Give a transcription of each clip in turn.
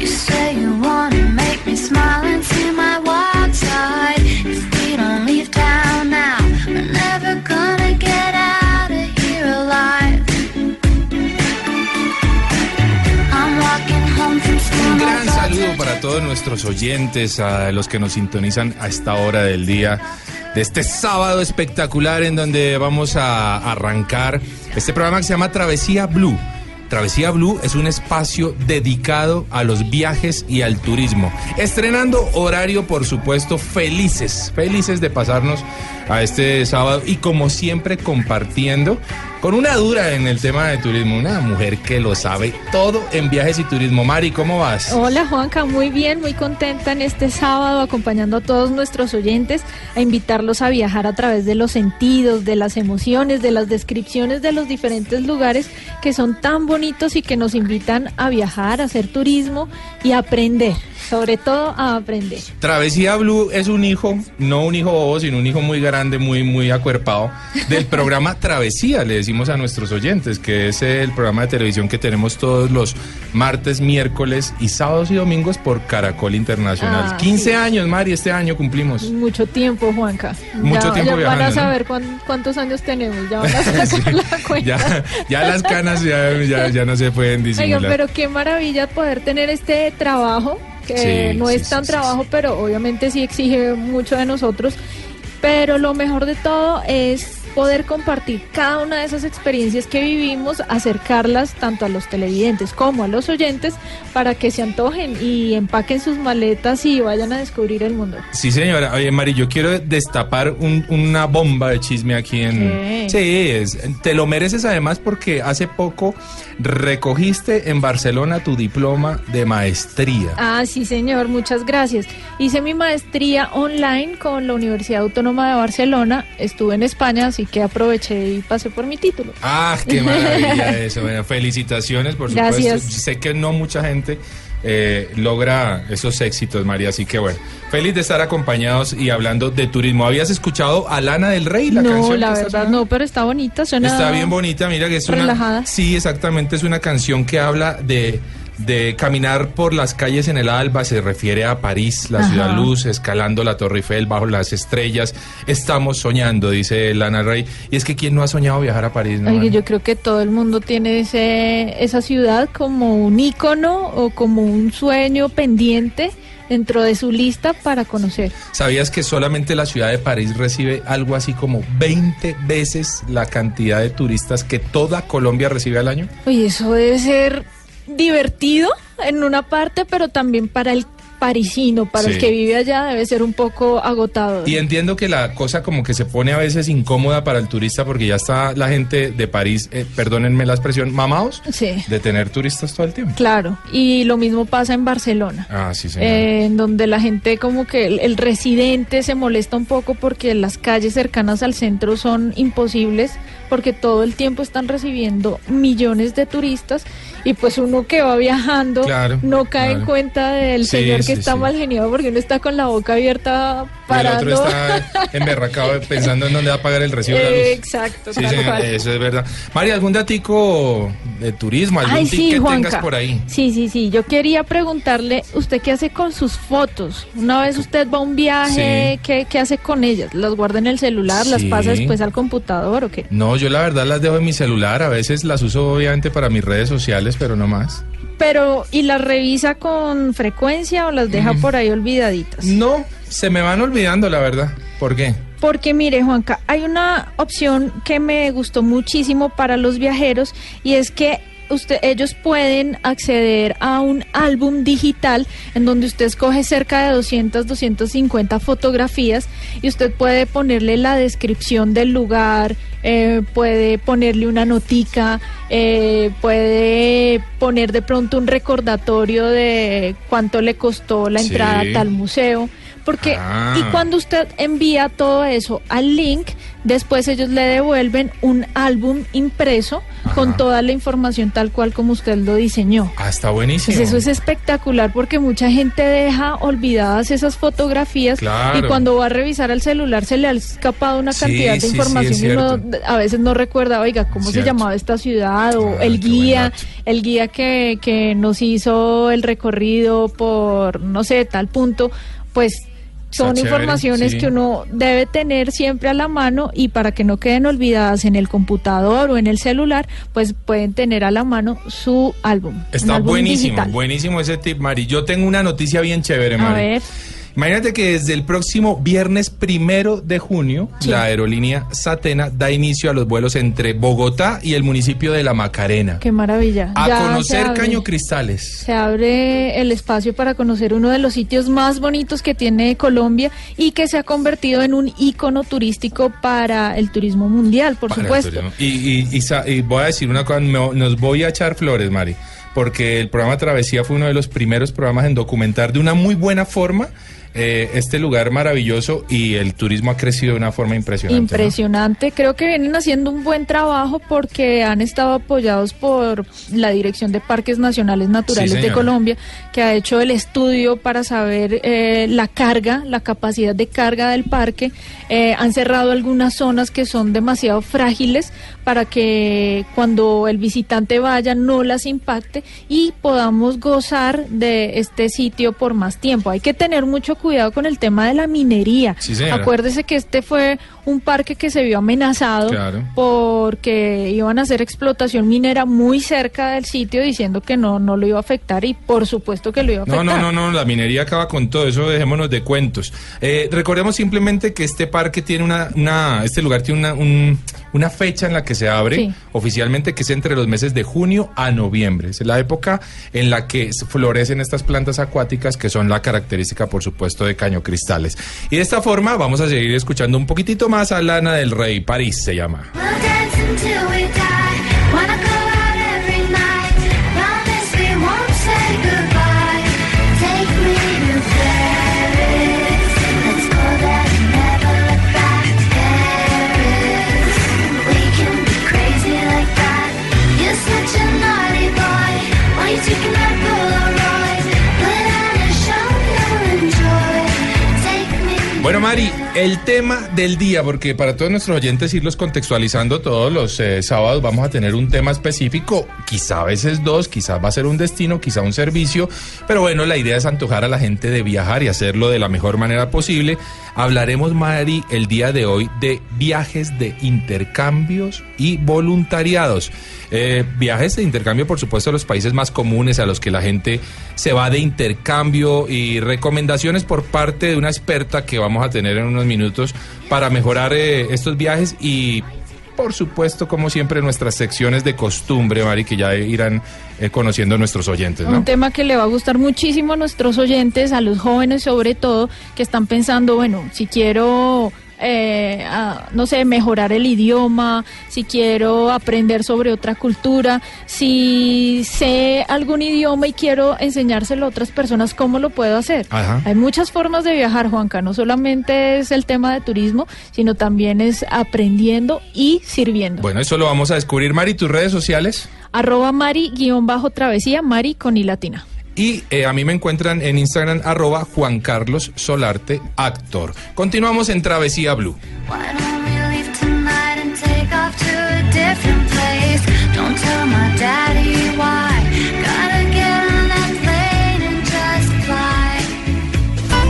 Sitting in your office dreaming of a different life. You say you wanna make me smile and see my wild side. If we don't leave town now, we're never gonna get out of here alive. I'm walking home from school. Un gran saludo para todos nuestros oyentes, a los que nos sintonizan a esta hora del día, de este sábado espectacular en donde vamos a arrancar este programa que se llama Travesía Blue. Travesía Blue es un espacio dedicado a los viajes y al turismo. Estrenando horario, por supuesto, felices, felices de pasarnos a este sábado y como siempre compartiendo con una dura en el tema de turismo, una mujer que lo sabe todo en viajes y turismo. Mari, ¿cómo vas? Hola Juanca, muy bien, muy contenta en este sábado acompañando a todos nuestros oyentes a invitarlos a viajar a través de los sentidos, de las emociones, de las descripciones de los diferentes lugares que son tan bonitos y que nos invitan a viajar, a hacer turismo y aprender, sobre todo a aprender. Travesía Blue es un hijo, no un hijo bobo, sino un hijo muy grande, muy, muy acuerpado, del programa Travesía, le decimos a nuestros oyentes, que es el programa de televisión que tenemos todos los martes, miércoles y sábados y domingos por Caracol Internacional. Ah, 15 sí. años, Mari, este año cumplimos. Mucho tiempo, Juanca. Mucho ya, tiempo ya van a saber cuán- cuántos años tenemos, ya van a sacar Sí, la cuenta. ya, ya las canas ya no se pueden disimular. Oigan, pero qué maravilla poder tener este trabajo, que Sí, no sí, es tan sí, trabajo, pero obviamente sí exige mucho de nosotros. Pero lo mejor de todo es poder compartir cada una de esas experiencias que vivimos, acercarlas tanto a los televidentes como a los oyentes para que se antojen y empaquen sus maletas y vayan a descubrir el mundo. Sí, señora. Oye, Mari, yo quiero destapar un- una bomba de chisme aquí en... ¿Qué? Sí, es- te lo mereces además porque hace poco recogiste en Barcelona tu diploma de maestría. Ah, sí, señor, muchas gracias. Hice mi maestría online con la Universidad Autónoma de Barcelona. Estuve en España, así que aproveché y pasé por mi título. Ah, qué maravilla eso. Bueno, felicitaciones, por supuesto. Gracias. Sé que no mucha gente eh, logra esos éxitos, María, así que bueno, feliz de estar acompañados y hablando de turismo. ¿Habías escuchado a Lana del Rey, la no, canción? la que está verdad no, pero está bonita, suena Está bien bonita, mira que es una... relajada. Sí, exactamente, es una canción que habla de, de caminar por las calles en el alba, se refiere a París, la Ajá. ciudad luz, escalando la Torre Eiffel bajo las estrellas. Estamos soñando, dice Lana Rey. Y es que ¿quién no ha soñado viajar a París? no, Oye, yo creo que todo el mundo tiene ese, esa ciudad como un ícono o como un sueño pendiente dentro de su lista para conocer. ¿Sabías que solamente la ciudad de París recibe algo así como 20 veces la cantidad de turistas que toda Colombia recibe al año? Oye, eso debe ser divertido en una parte, pero también para el parisino, para el Sí. que vive allá, debe ser un poco agotador. Y entiendo que la cosa como que se pone a veces incómoda para el turista porque ya está la gente de París, eh, perdónenme la expresión, mamados Sí. de tener turistas todo el tiempo. Claro, y lo mismo pasa en Barcelona. Ah, sí, señor. eh, en donde la gente como que el, el residente se molesta un poco porque las calles cercanas al centro son imposibles porque todo el tiempo están recibiendo millones de turistas y pues uno que va viajando Claro, no cae en cuenta del Sí, señor que sí, está sí. mal geniado porque uno está con la boca abierta Y el parando. otro está emberracado pensando en dónde va a pagar el recibo de la luz. Exacto, Sí, señor, eso es verdad. María, ¿algún datico de turismo? ¿Algún Ay, tip que Juanca. tengas por ahí? Sí, sí, sí. Yo quería preguntarle, ¿usted qué hace con sus fotos? Una vez usted va a un viaje. ¿qué, qué hace con ellas? ¿Las guarda en el celular? ¿Las pasa después al computador o qué? No, yo la verdad las dejo en mi celular. A veces las uso obviamente para mis redes sociales, pero no más. Pero, ¿y las revisa con frecuencia o las deja por ahí olvidaditas? No, se me van olvidando, la verdad. ¿Por qué? Porque mire, Juanca, hay una opción que me gustó muchísimo para los viajeros y es que usted, ellos pueden acceder a un álbum digital en donde usted escoge cerca de 200, 250 fotografías y usted puede ponerle la descripción del lugar, eh, puede ponerle una notica, eh, puede poner de pronto un recordatorio de cuánto le costó la Sí. entrada a tal museo. Porque, Ah. y cuando usted envía todo eso al link, después ellos le devuelven un álbum impreso con toda la información tal cual como usted lo diseñó. Ah, está buenísimo. Pues eso es espectacular porque mucha gente deja olvidadas esas fotografías Claro. y cuando va a revisar el celular se le ha escapado una Sí, cantidad de sí, información y uno a veces no recuerda, oiga, cómo Cierto. se llamaba esta ciudad o Ah, el guía, el guía que, que nos hizo el recorrido por, no sé, tal punto, pues son chévere, informaciones sí. que uno debe tener siempre a la mano y para que no queden olvidadas en el computador o en el celular, pues pueden tener a la mano su álbum. Está álbum buenísimo, digital. buenísimo ese tip, Mari. Yo tengo una noticia bien chévere, A Mari. ver. Imagínate que desde el próximo viernes primero de junio, Sí. la aerolínea Satena da inicio a los vuelos entre Bogotá y el municipio de La Macarena. Qué maravilla. A Ya conocer abre- Caño Cristales. Se abre el espacio para conocer uno de los sitios más bonitos que tiene Colombia y que se ha convertido en un ícono turístico para el turismo mundial, por Para supuesto. Y, y- y voy a decir una cosa, me- nos voy a echar flores, Mari, porque el programa Travesía fue uno de los primeros programas en documentar de una muy buena forma eh, este lugar maravilloso y el turismo ha crecido de una forma impresionante. ¿no? Impresionante. Creo que vienen haciendo un buen trabajo porque han estado apoyados por la Dirección de Parques Nacionales Naturales Sí, de. Colombia, que ha hecho el estudio para saber eh, la carga, la capacidad de carga del parque. Eh, han cerrado algunas zonas que son demasiado frágiles para que cuando el visitante vaya no las impacte y podamos gozar de este sitio por más tiempo. Hay que tener mucho cuidado con el tema de la minería. Sí. Acuérdese que este fue un parque que se vio amenazado Claro. porque iban a hacer explotación minera muy cerca del sitio diciendo que no, no lo iba a afectar y por supuesto que lo iba a No, afectar. no, no, no, la minería acaba con todo eso, dejémonos de cuentos. Eh, recordemos simplemente que este parque tiene una, una este lugar tiene una, un- una fecha en la que se abre Sí. oficialmente, que es entre los meses de junio a noviembre. Es la época en la que florecen estas plantas acuáticas que son la característica, por supuesto, de Caño Cristales. Y de esta forma vamos a seguir escuchando un poquitito más a Lana del Rey, París se llama. Bueno, Mari, el tema del día, porque para todos nuestros oyentes irlos contextualizando todos los eh, sábados vamos a tener un tema específico, quizá a veces dos, quizás va a ser un destino, quizá un servicio, pero bueno, la idea es antojar a la gente de viajar y hacerlo de la mejor manera posible. Hablaremos, Mari, el día de hoy de viajes de intercambios y voluntariados. Eh, viajes de intercambio, por supuesto, a los países más comunes a los que la gente se va de intercambio y recomendaciones por parte de una experta que vamos a tener en unos minutos para mejorar eh, estos viajes y, por supuesto, como siempre, nuestras secciones de costumbre, Mari, que ya irán eh, conociendo nuestros oyentes. Un tema que le va a gustar muchísimo a nuestros oyentes, a los jóvenes sobre todo, que están pensando, bueno, si quiero, eh, a- no sé, mejorar el idioma, si quiero aprender sobre otra cultura, si sé algún idioma y quiero enseñárselo a otras personas, ¿cómo lo puedo hacer? Ajá. Hay muchas formas de viajar, Juanca, no solamente es el tema de turismo, sino también es aprendiendo y sirviendo. Bueno, eso lo vamos a descubrir, Mari, tus redes sociales. Arroba Mari guion bajo travesía, Mari con i latina. Y eh, a mí me encuentran en Instagram arroba Juan Carlos Solarte Actor. Continuamos en Travesía Blue.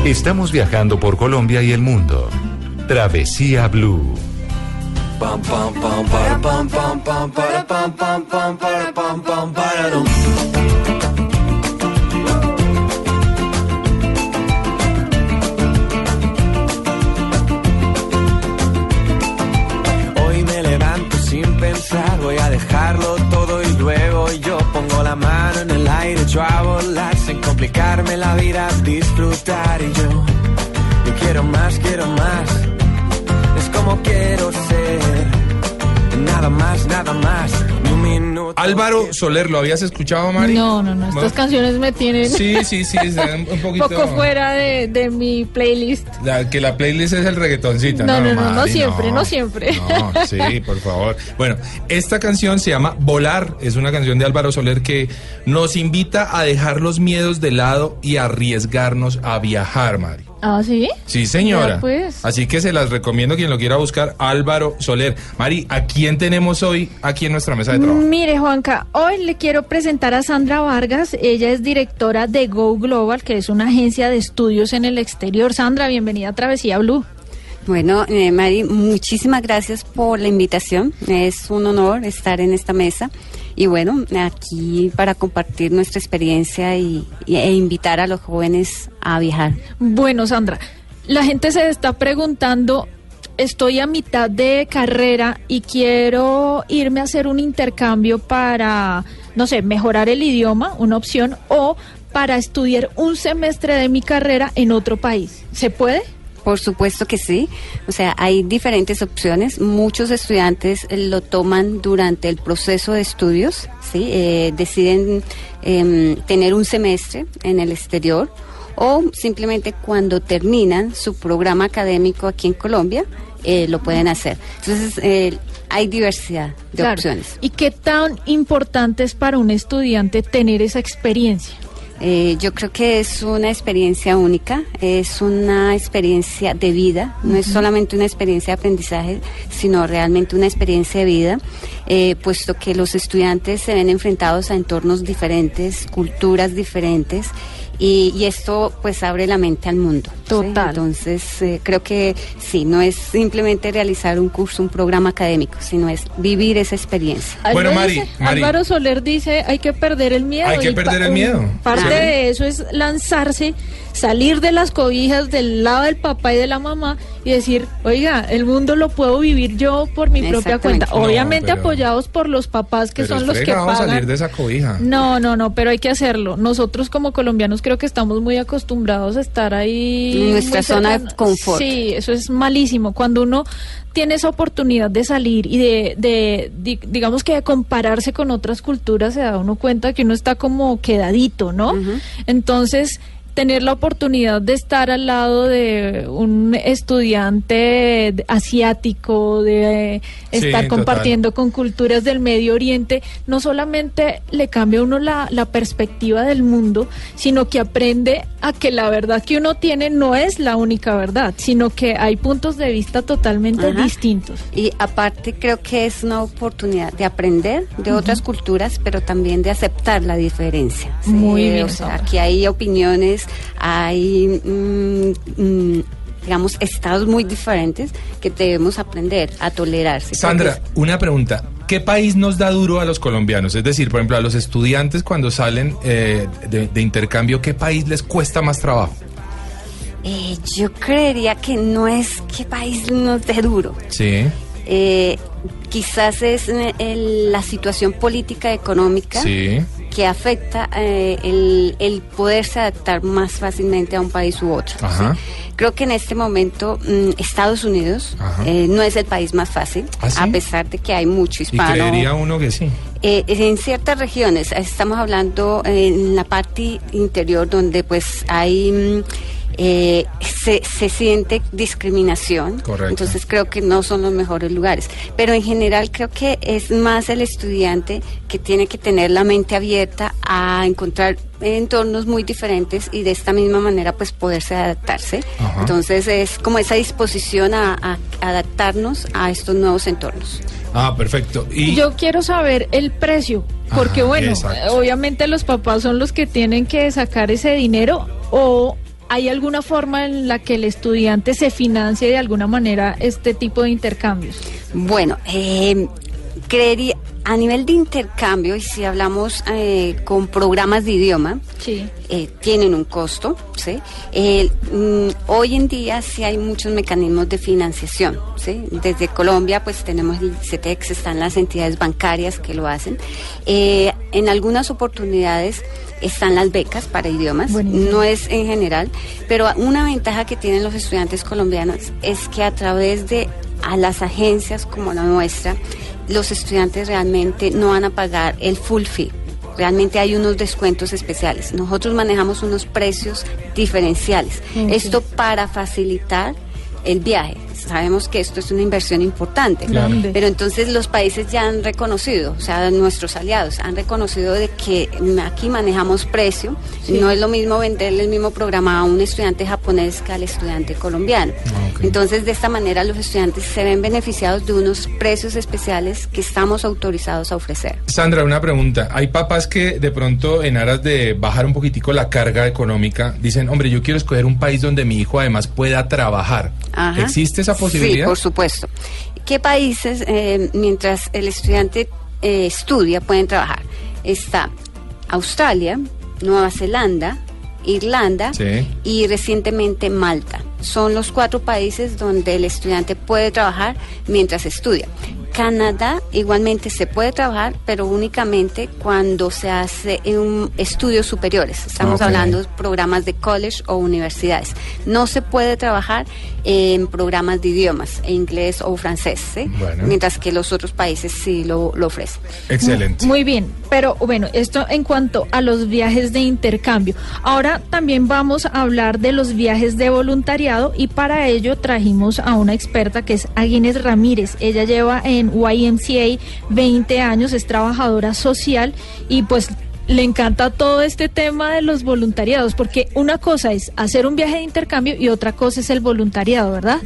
Estamos viajando por Colombia y el mundo. Travesía Blue. mano en el aire, yo a volar sin complicarme la vida, disfrutar y yo, yo quiero más, quiero más, es como quiero ser, nada más, nada más. Álvaro Soler, ¿lo habías escuchado, Mari? No, no, no. Estas canciones me tienen Sí, sí, sí, están un poquito... poco fuera de, de mi playlist. La- que la playlist es el reggaetoncito. No, no, no, no Mari, siempre, no siempre. No, sí, por favor. Bueno, esta canción se llama Volar. Es una canción de Álvaro Soler que nos invita a dejar los miedos de lado y arriesgarnos a viajar, Mari. Ah, ¿sí? Sí, señora. Pues. Así que se las recomiendo quien lo quiera buscar, Álvaro Soler. Mari, ¿a quién tenemos hoy aquí en nuestra mesa de trabajo? Mire, Juanca, hoy le quiero presentar a Sandra Vargas. Ella es directora de Go Global, que es una agencia de estudios en el exterior. Sandra, bienvenida a Travesía Blue. Bueno, eh, Mari, muchísimas gracias por la invitación. Es un honor estar en esta mesa y bueno, aquí para compartir nuestra experiencia y, e invitar a los jóvenes a viajar. Bueno, Sandra, la gente se está preguntando, estoy a mitad de carrera y quiero irme a hacer un intercambio para, no sé, mejorar el idioma, una opción, o para estudiar un semestre de mi carrera en otro país. ¿Se puede? Por supuesto que sí. O sea, hay diferentes opciones. Muchos estudiantes eh, lo toman durante el proceso de estudios, ¿sí? Eh, deciden em, tener un semestre en el exterior o simplemente cuando terminan su programa académico aquí en Colombia, eh, lo pueden hacer. Entonces, eh, hay diversidad de Claro. opciones. ¿Y qué tan importante es para un estudiante tener esa experiencia? Eh, yo creo que es una experiencia única, es una experiencia de vida, no es solamente una experiencia de aprendizaje, sino realmente una experiencia de vida, eh, puesto que los estudiantes se ven enfrentados a entornos diferentes, culturas diferentes, y, y esto pues abre la mente al mundo. ¿sí? Total. Entonces eh, creo que sí, no es simplemente realizar un curso, un programa académico, sino es vivir esa experiencia. Bueno, Mari, dice- Mari. Álvaro Soler dice, hay que perder el miedo. Hay que perder el miedo. Parte Sí. de eso es lanzarse, salir de las cobijas del lado del papá y de la mamá y decir, oiga, el mundo lo puedo vivir yo por mi propia cuenta. No, Obviamente pero- apoyados por los papás que Pero son los que pagan. salir de esa cobija. No, no, no, pero hay que hacerlo. Nosotros como colombianos creo que estamos muy acostumbrados a estar ahí. En nuestra zona de confort. Sí, eso es malísimo. Cuando uno tiene esa oportunidad de salir y de, de, di- digamos que de compararse con otras culturas, se da uno cuenta que uno está como quedadito, ¿no? Entonces, tener la oportunidad de estar al lado de un estudiante asiático, de eh, Sí, estar total. compartiendo con culturas del Medio Oriente, no solamente le cambia a uno la, la perspectiva del mundo, sino que aprende a que la verdad que uno tiene no es la única verdad, sino que hay puntos de vista totalmente Ajá. distintos. Y aparte creo que es una oportunidad de aprender de otras culturas, pero también de aceptar la diferencia. ¿sí? Muy bien, O sea, aquí hay opiniones, hay, mm, mm, digamos, estados muy diferentes que debemos aprender a tolerarse. Sandra, una pregunta. ¿Qué país nos da duro a los colombianos? Es decir, por ejemplo, a los estudiantes cuando salen eh, de, de intercambio, ¿qué país les cuesta más trabajo? eh, yo creería que no es que país nos dé duro. Sí, Eh, quizás es el- la situación política económica. sí. que afecta eh, el, el poderse adaptar más fácilmente a un país u otro. Ajá. ¿sí? Creo que en este momento mm, Estados Unidos eh, no es el país más fácil, ¿Ah, sí? a pesar de que hay mucho Y hispano. creería uno que sí. Eh, en ciertas regiones, estamos hablando en la parte interior donde pues hay... mm, eh, se, se siente discriminación. Correcto. Entonces creo que no son los mejores lugares. Pero en general creo que es más el estudiante que tiene que tener la mente abierta a encontrar entornos muy diferentes y de esta misma manera pues poderse adaptarse. Ajá. Entonces es como esa disposición a, a adaptarnos a estos nuevos entornos. Ah, perfecto. Y Yo quiero saber el precio, porque Ajá, bueno, exacto. obviamente los papás son los que tienen que sacar ese dinero o hay alguna forma en la que el estudiante se financie de alguna manera este tipo de intercambios. Bueno, eh, creería, a nivel de intercambio, y si hablamos eh, con programas de idioma, Sí. eh, tienen un costo, ¿sí? Eh, mm, hoy en día sí hay muchos mecanismos de financiación, ¿sí? Desde Colombia pues tenemos el CETEX, están las entidades bancarias que lo hacen. Eh, en algunas oportunidades están las becas para idiomas, Buenísimo. no es en general, pero una ventaja que tienen los estudiantes colombianos es que a través de a las agencias como la nuestra, los estudiantes realmente no van a pagar el full fee. Realmente hay unos descuentos especiales. Nosotros manejamos unos precios diferenciales. Esto para facilitar el viaje. Sabemos que esto es una inversión importante, Claro. pero entonces los países ya han reconocido, o sea, nuestros aliados han reconocido de que aquí manejamos precio. Sí. No es lo mismo venderle el mismo programa a un estudiante japonés que al estudiante colombiano. ok. Entonces, de esta manera los estudiantes se ven beneficiados de unos precios especiales que estamos autorizados a ofrecer. Sandra, una pregunta. Hay papás que de pronto en aras de bajar un poquitico la carga económica dicen, hombre, yo quiero escoger un país donde mi hijo además pueda trabajar. Ajá. ¿Existe esa posibilidad? Sí, por supuesto. ¿Qué países, eh, mientras el estudiante eh, estudia, pueden trabajar? Está Australia, Nueva Zelanda, Irlanda Sí. y recientemente Malta. Son los cuatro países donde el estudiante puede trabajar mientras estudia. Canadá igualmente se puede trabajar, pero únicamente cuando se hace en estudios superiores. Estamos hablando de programas de college o universidades. No se puede trabajar en programas de idiomas, inglés o francés, ¿sí? Bueno. mientras que los otros países sí lo, lo ofrecen. Excelente. Muy bien, pero bueno, esto en cuanto a los viajes de intercambio. Ahora también vamos a hablar de los viajes de voluntariado y para ello trajimos a una experta que es Agnes Ramírez. Ella lleva en YMCA 20 años, es trabajadora social y pues le encanta todo este tema de los voluntariados, porque una cosa es hacer un viaje de intercambio y otra cosa es el voluntariado, ¿verdad?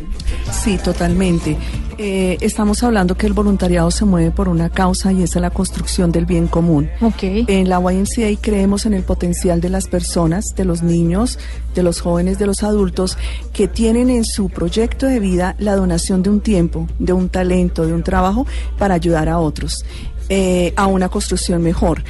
Sí, totalmente. Eh, estamos hablando que el voluntariado se mueve por una causa y esa es la construcción del bien común. Ok. En la YMCA creemos en el potencial de las personas, de los niños, de los jóvenes, de los adultos, que tienen en su proyecto de vida la donación de un tiempo, de un talento, de un trabajo para ayudar a otros eh, a una construcción mejor.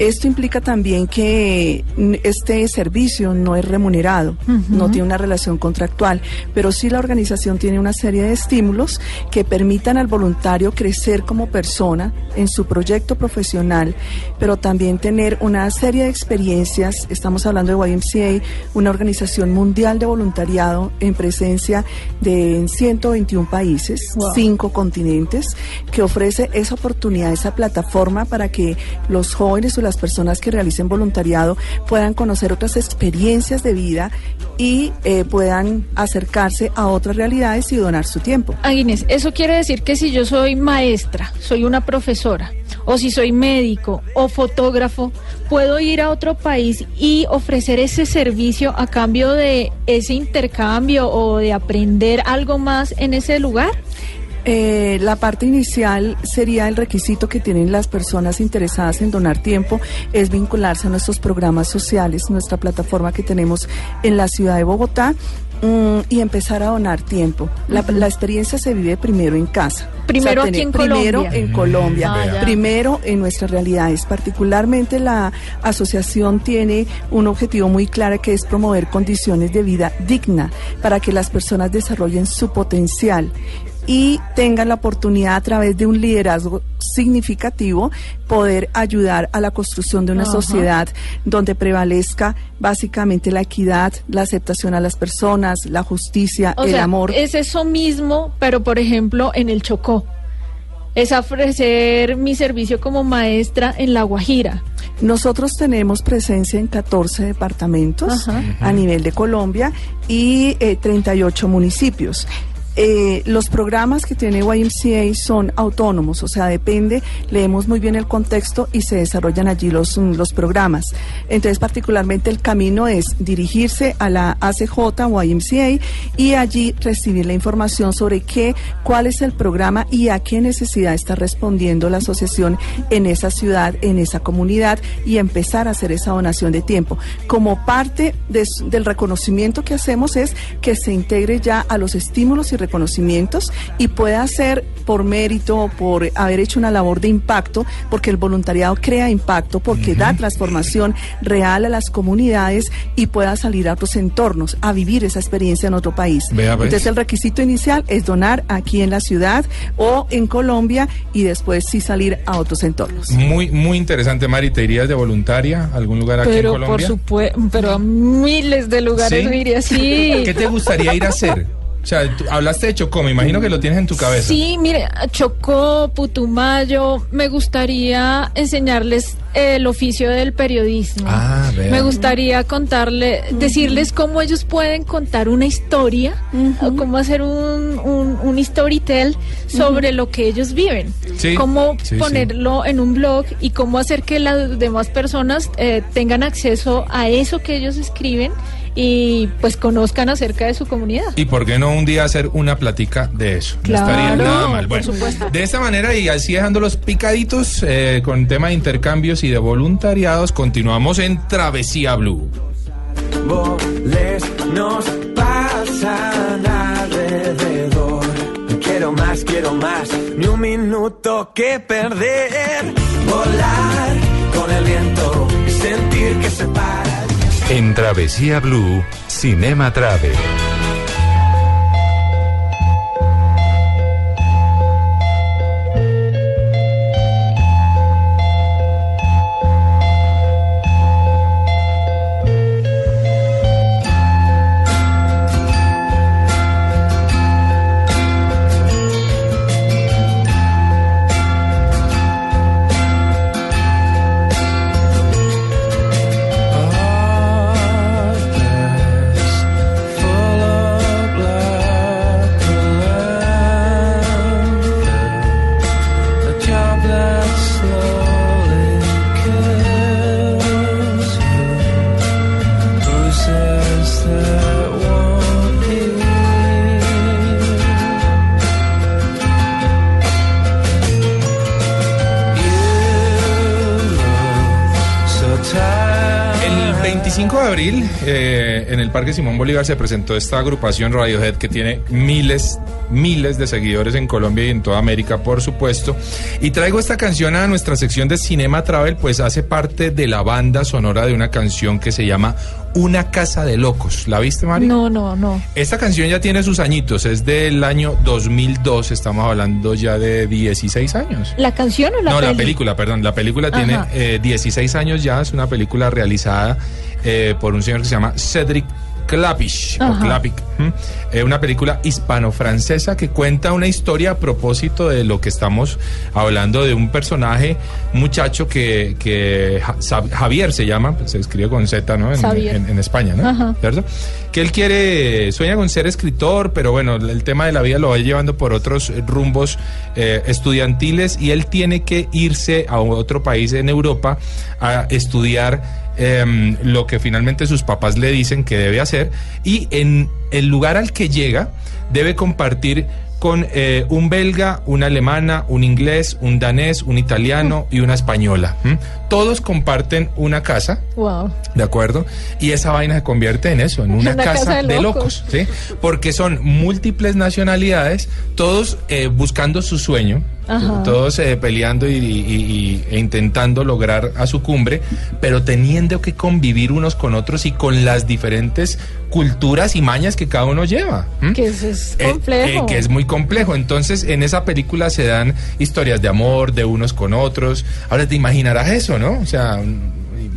Esto implica también que este servicio no es remunerado, no tiene una relación contractual, pero sí la organización tiene una serie de estímulos que permitan al voluntario crecer como persona en su proyecto profesional, pero también tener una serie de experiencias. Estamos hablando de YMCA, una organización mundial de voluntariado en presencia de en 121 países, Wow. cinco continentes, que ofrece esa oportunidad, esa plataforma para que los jóvenes o las personas que realicen voluntariado puedan conocer otras experiencias de vida y eh, puedan acercarse a otras realidades y donar su tiempo. Aguines, eso quiere decir que si yo soy maestra, soy una profesora, o si soy médico o fotógrafo, puedo ir a otro país y ofrecer ese servicio a cambio de ese intercambio o de aprender algo más en ese lugar. Eh, la parte inicial sería el requisito que tienen las personas interesadas en donar tiempo, es vincularse a nuestros programas sociales, nuestra plataforma que tenemos en la ciudad de Bogotá mm, y empezar a donar tiempo. La, la experiencia se vive primero en casa. Primero aquí en primero Colombia. en Colombia, Ah, primero en nuestras realidades. Particularmente la asociación tiene un objetivo muy claro que es promover condiciones de vida digna para que las personas desarrollen su potencial y tengan la oportunidad a través de un liderazgo significativo poder ayudar a la construcción de una Ajá. sociedad donde prevalezca básicamente la equidad, la aceptación a las personas, la justicia, O el sea, amor. es eso mismo, pero por ejemplo en el Chocó. Es ofrecer mi servicio como maestra en La Guajira. Nosotros tenemos presencia en 14 departamentos Ajá. a nivel de Colombia y eh, 38 municipios. Eh, los programas que tiene YMCA son autónomos, o sea, depende, leemos muy bien el contexto y se desarrollan allí los, mm, los programas. Entonces, particularmente el camino es dirigirse a la ACJ o YMCA y allí recibir la información sobre qué, cuál es el programa y a qué necesidad está respondiendo la asociación en esa ciudad, en esa comunidad y empezar a hacer esa donación de tiempo. Como parte de del reconocimiento que hacemos es que se integre ya a los estímulos y recursos reconocimientos y pueda ser por mérito, por haber hecho una labor de impacto, porque el voluntariado crea impacto, porque da transformación real a las comunidades y pueda salir a otros entornos, a vivir esa experiencia en otro país. Vea, pues. Entonces el requisito inicial es donar aquí en la ciudad o en Colombia y después sí salir a otros entornos. Muy, muy interesante, Mari. ¿Te irías de voluntaria a algún lugar aquí Pero en por Colombia? supuesto, pero a miles de lugares ¿Sí? diría sí. ¿Qué te gustaría ir a hacer? O sea, tú hablaste de Chocó, me imagino que lo tienes en tu cabeza. Sí, mire, Chocó, Putumayo, me gustaría enseñarles el oficio del periodismo. Ah, vea. Me gustaría contarle, decirles cómo ellos pueden contar una historia, o cómo hacer un, un, un storytell sobre lo que ellos viven. Sí, Cómo sí, sí. ponerlo en un blog y cómo hacer que las demás personas eh, tengan acceso a eso que ellos escriben y pues conozcan acerca de su comunidad. ¿Y por qué no un día hacer una platica de eso? Claro, no estaría nada mal. por Bueno, supuesto. de esta manera y así dejando los picaditos eh, con tema de intercambios y de voluntariados, continuamos en Travesía Blue. Boles nos pasan alrededor. Quiero más, quiero más, ni un minuto que perder. Volar con el viento y sentir que se para. En Travesía Blue, Cinema Travel. Abril, eh, en el Parque Simón Bolívar se presentó esta agrupación Radiohead que tiene miles, miles de seguidores en Colombia y en toda América, por supuesto. Y traigo esta canción a nuestra sección de Cinema Travel, pues hace parte de la banda sonora de una canción que se llama Una Casa de Locos. ¿La viste, Mari? No, no, no. Esta canción ya tiene sus añitos, es del año 2002, estamos hablando ya de 16 años. ¿La canción o la no, la película, perdón. La película tiene eh, 16 años ya. Es una película realizada eh, por un señor que se llama Cedric Klapisch. O. ¿m? Eh, una película hispano-francesa que cuenta una historia a propósito de lo que estamos hablando de un personaje, muchacho que, que Javier se llama, se escribe con Z, ¿no? En, Xavier. en- en España, ¿no? Ajá. ¿Cierto? Que él quiere, sueña con ser escritor, pero bueno, el tema de la vida lo va llevando por otros rumbos eh, estudiantiles y él tiene que irse a otro país en Europa a estudiar em, lo que finalmente sus papás le dicen que debe hacer y en el lugar al que llega debe compartir con eh, un belga, una alemana, un inglés, un danés, un italiano y una española. Todos comparten una casa. Wow. ¿De acuerdo? Y esa vaina se convierte en eso, en una, Una casa, casa de de locos. locos, ¿sí? Porque son múltiples nacionalidades, todos eh, buscando su sueño, Ajá. todos eh, peleando y, y- y- e intentando lograr a su cumbre, pero teniendo que convivir unos con otros y con las diferentes culturas y mañas que cada uno lleva. Que eso es Eh, complejo. eh, que es muy complejo. Entonces, en esa película se dan historias de amor de unos con otros. Ahora te imaginarás eso, ¿no? O sea,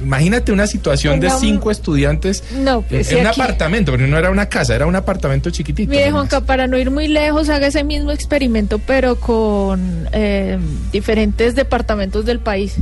imagínate una situación de cinco estudiantes No, pues, en sí, un aquí- apartamento, porque no era una casa, era un apartamento chiquitito. Mire. Juanca, para no ir muy lejos, haga ese mismo experimento, pero con eh, diferentes departamentos del país.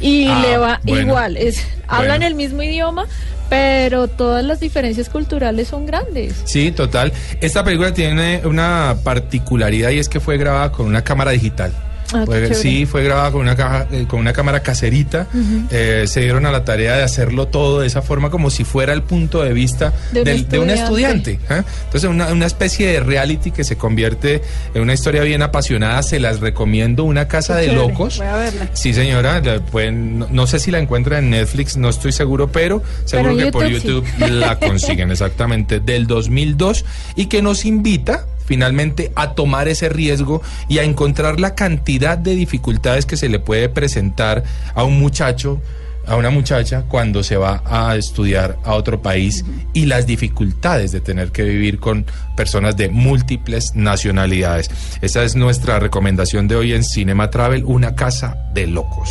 Y Ah, le va bueno. igual. Es, Hablan el mismo idioma, pero todas las diferencias culturales son grandes. Sí, total. Esta película tiene una particularidad y es que fue grabada con una cámara digital. Ah, Fue- sí, fue grabada con una, caja- eh, con una cámara caserita. Eh, se dieron a la tarea de hacerlo todo de esa forma como si fuera el punto de vista De un del- de un estudiante. ¿eh? Entonces, una, una especie de reality que se convierte en una historia bien apasionada. Se las recomiendo. Una casa de Chévere, locos. voy a verla. Sí, señora. la pueden- no, no sé si la encuentran en Netflix, no estoy seguro, pero seguro que por YouTube sí. YouTube la consiguen exactamente del 2002 y que nos invita finalmente a tomar ese riesgo y a encontrar la cantidad de dificultades que se le puede presentar a un muchacho a una muchacha cuando se va a estudiar a otro país y las dificultades de tener que vivir con personas de múltiples nacionalidades. Esa es nuestra recomendación de hoy en Cinema Travel, una casa de locos.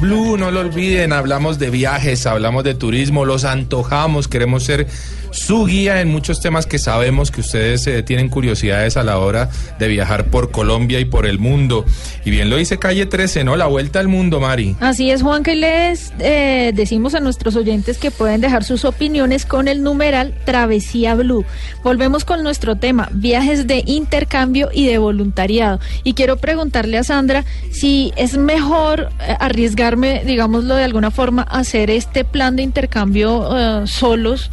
Blue, no lo olviden, hablamos de viajes, hablamos de turismo, los antojamos, queremos ser su guía en muchos temas que sabemos que ustedes eh, tienen curiosidades a la hora de viajar por Colombia y por el mundo. Y bien lo dice Calle 13, ¿no? La vuelta al mundo, Mari. Así es, Juan, que les eh, decimos a nuestros oyentes que pueden dejar sus opiniones con el numeral Travesía Blue. Volvemos con nuestro tema, viajes de intercambio y de voluntariado. Y quiero preguntarle a Sandra si es mejor eh, arriesgarme, digámoslo de alguna forma, a hacer este plan de intercambio eh, solos.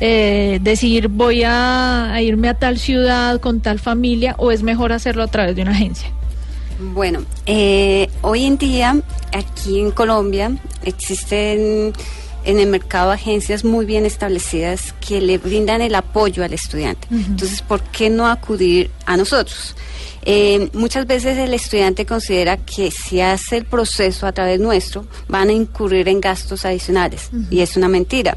Eh, decir voy a, a irme a tal ciudad con tal familia o es mejor hacerlo a través de una agencia. Bueno, eh, hoy en día aquí en Colombia existen en el mercado agencias muy bien establecidas que le brindan el apoyo al estudiante. Entonces, ¿por qué no acudir a nosotros? Eh, muchas veces el estudiante considera que si hace el proceso a través nuestro van a incurrir en gastos adicionales y es una mentira.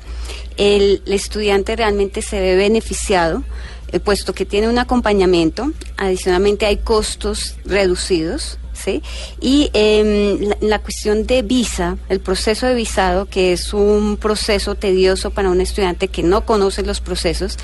El, el estudiante realmente se ve beneficiado eh, puesto que tiene un acompañamiento, adicionalmente hay costos reducidos. ¿Sí? Y eh, la, la, cuestión de visa, el proceso de visado, que es un proceso tedioso para un estudiante que no conoce los procesos,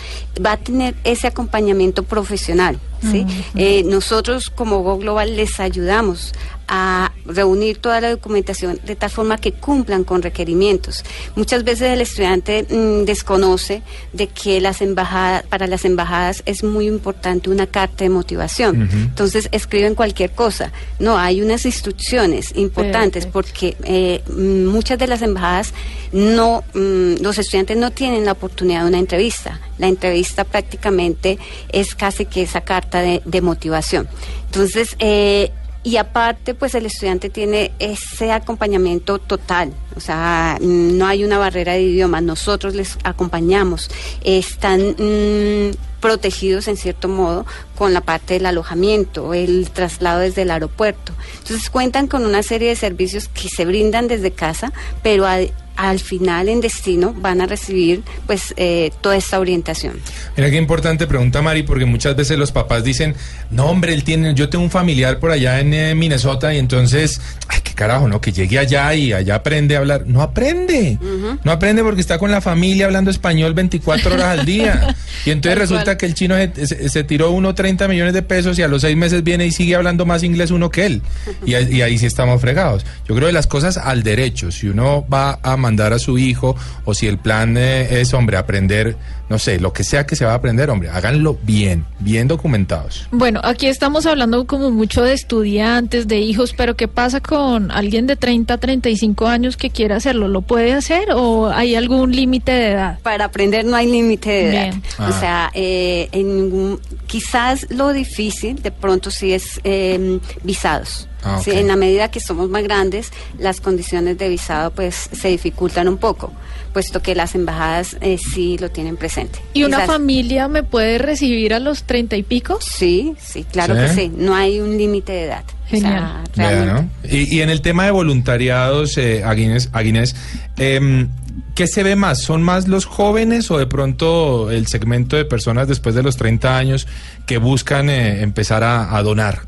va a tener ese acompañamiento profesional. ¿sí? Uh -huh. eh, nosotros como Go Global les ayudamos a reunir toda la documentación de tal forma que cumplan con requerimientos. Muchas veces el estudiante mmm, desconoce de que las embajadas, para las embajadas es muy importante una carta de motivación. Uh -huh. Entonces escriben cualquier cosa. No, hay unas instrucciones importantes porque eh, muchas de las embajadas no, mmm, los estudiantes no tienen la oportunidad de una entrevista. La entrevista prácticamente es casi que esa carta de, de motivación. Entonces, eh, y aparte pues el estudiante tiene ese acompañamiento total o sea no hay una barrera de idioma nosotros les acompañamos están mmm, protegidos en cierto modo con la parte del alojamiento el traslado desde el aeropuerto entonces cuentan con una serie de servicios que se brindan desde casa pero a, al final en destino van a recibir pues eh, toda esta orientación. Mira qué importante pregunta Mari, porque muchas veces los papás dicen, no hombre, él tiene, yo tengo un familiar por allá en eh, Minnesota y entonces, ay, qué carajo, ¿no? Que llegue allá y allá aprende a hablar. No aprende, uh -huh. no aprende porque está con la familia hablando español 24 horas al día. Y entonces resulta que el chino se tiró uno 30 millones de pesos y a los seis meses viene y sigue hablando más inglés uno que él. Y, y ahí sí estamos fregados. Yo creo que las cosas al derecho, si uno va a mandar a su hijo o si el plan eh, es, hombre, aprender, no sé, lo que sea que se va a aprender, hombre, háganlo bien, bien documentados. Bueno, aquí estamos hablando como mucho de estudiantes, de hijos, pero ¿qué pasa con alguien de 30, 35 años que quiere hacerlo? ¿Lo puede hacer o hay algún límite de edad? Para aprender no hay límite de edad. Ah. O sea, eh, en ningún, quizás lo difícil de pronto sí es eh, visados. Ah, okay. sí, en la medida que somos más grandes, las condiciones de visado pues se dificultan un poco, puesto que las embajadas eh, sí lo tienen presente. ¿Y una Quizás... familia me puede recibir a los treinta y pico? Sí, sí, claro ¿Sí? que sí. No hay un límite de edad. Genial. O sea, ¿no? y, y, en el tema de voluntariados, eh, Aguines, Aguines eh, ¿qué se ve más? ¿Son más los jóvenes o de pronto el segmento de personas después de los 30 años que buscan eh, empezar a, a donar?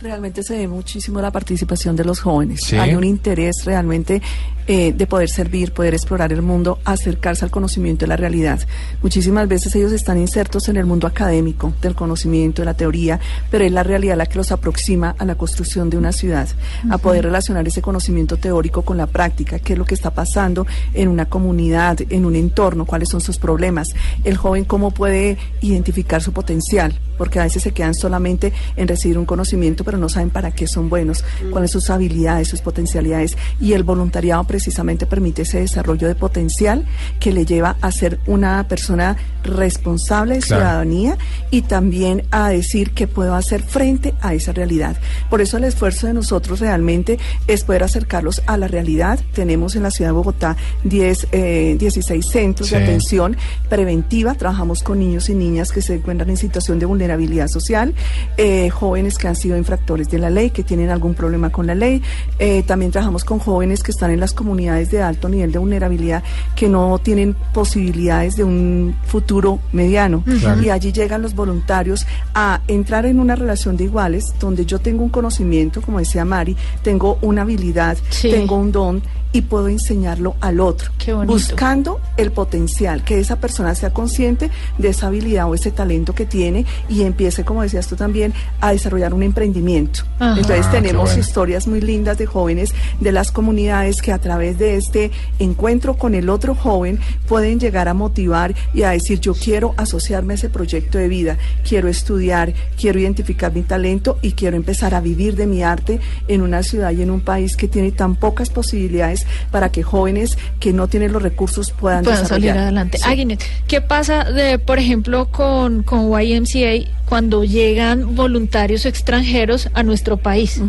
Realmente se ve muchísimo la participación de los jóvenes. ¿Sí? Hay un interés realmente eh, de poder servir, poder explorar el mundo, acercarse al conocimiento de la realidad. Muchísimas veces ellos están insertos en el mundo académico, del conocimiento, de la teoría, pero es la realidad la que los aproxima a la construcción de una ciudad, uh -huh. a poder relacionar ese conocimiento teórico con la práctica, qué es lo que está pasando en una comunidad, en un entorno, cuáles son sus problemas. El joven cómo puede identificar su potencial, porque a veces se quedan solamente en recibir un conocimiento, pero no saben para qué son buenos, cuáles son sus habilidades, sus potencialidades. Y el voluntariado precisamente permite ese desarrollo de potencial que le lleva a ser una persona responsable de Claro. ciudadanía y también a decir que puedo hacer frente a esa realidad. Por eso el esfuerzo de nosotros realmente es poder acercarlos a la realidad. Tenemos en la ciudad de Bogotá 10, eh, 16 centros Sí. de atención preventiva. Trabajamos con niños y niñas que se encuentran en situación de vulnerabilidad social, eh, jóvenes que han sido infractores de la ley, que tienen algún problema con la ley. Eh, también trabajamos con jóvenes que están en las comunidades de alto nivel de vulnerabilidad, que no tienen posibilidades de un futuro mediano. Y allí llegan los voluntarios a entrar en una relación de iguales, donde yo tengo un conocimiento, como decía Mari, tengo una habilidad, Sí. tengo un don y puedo enseñarlo al otro, Qué bonito. buscando el potencial, que esa persona sea consciente de esa habilidad o ese talento que tiene y empiece, como decías tú también, a desarrollar un emprendimiento. Ajá. Entonces Ah, tenemos bueno. historias muy lindas de jóvenes de las comunidades que a través de este encuentro con el otro joven pueden llegar a motivar y a decir yo quiero asociarme a ese proyecto de vida, quiero estudiar, quiero identificar mi talento y quiero empezar a vivir de mi arte en una ciudad y en un país que tiene tan pocas posibilidades para que jóvenes que no tienen los recursos puedan, puedan salir adelante. Sí. ¿qué pasa, de, por ejemplo, con, con YMCA cuando llegan voluntarios extranjeros a nuestro país?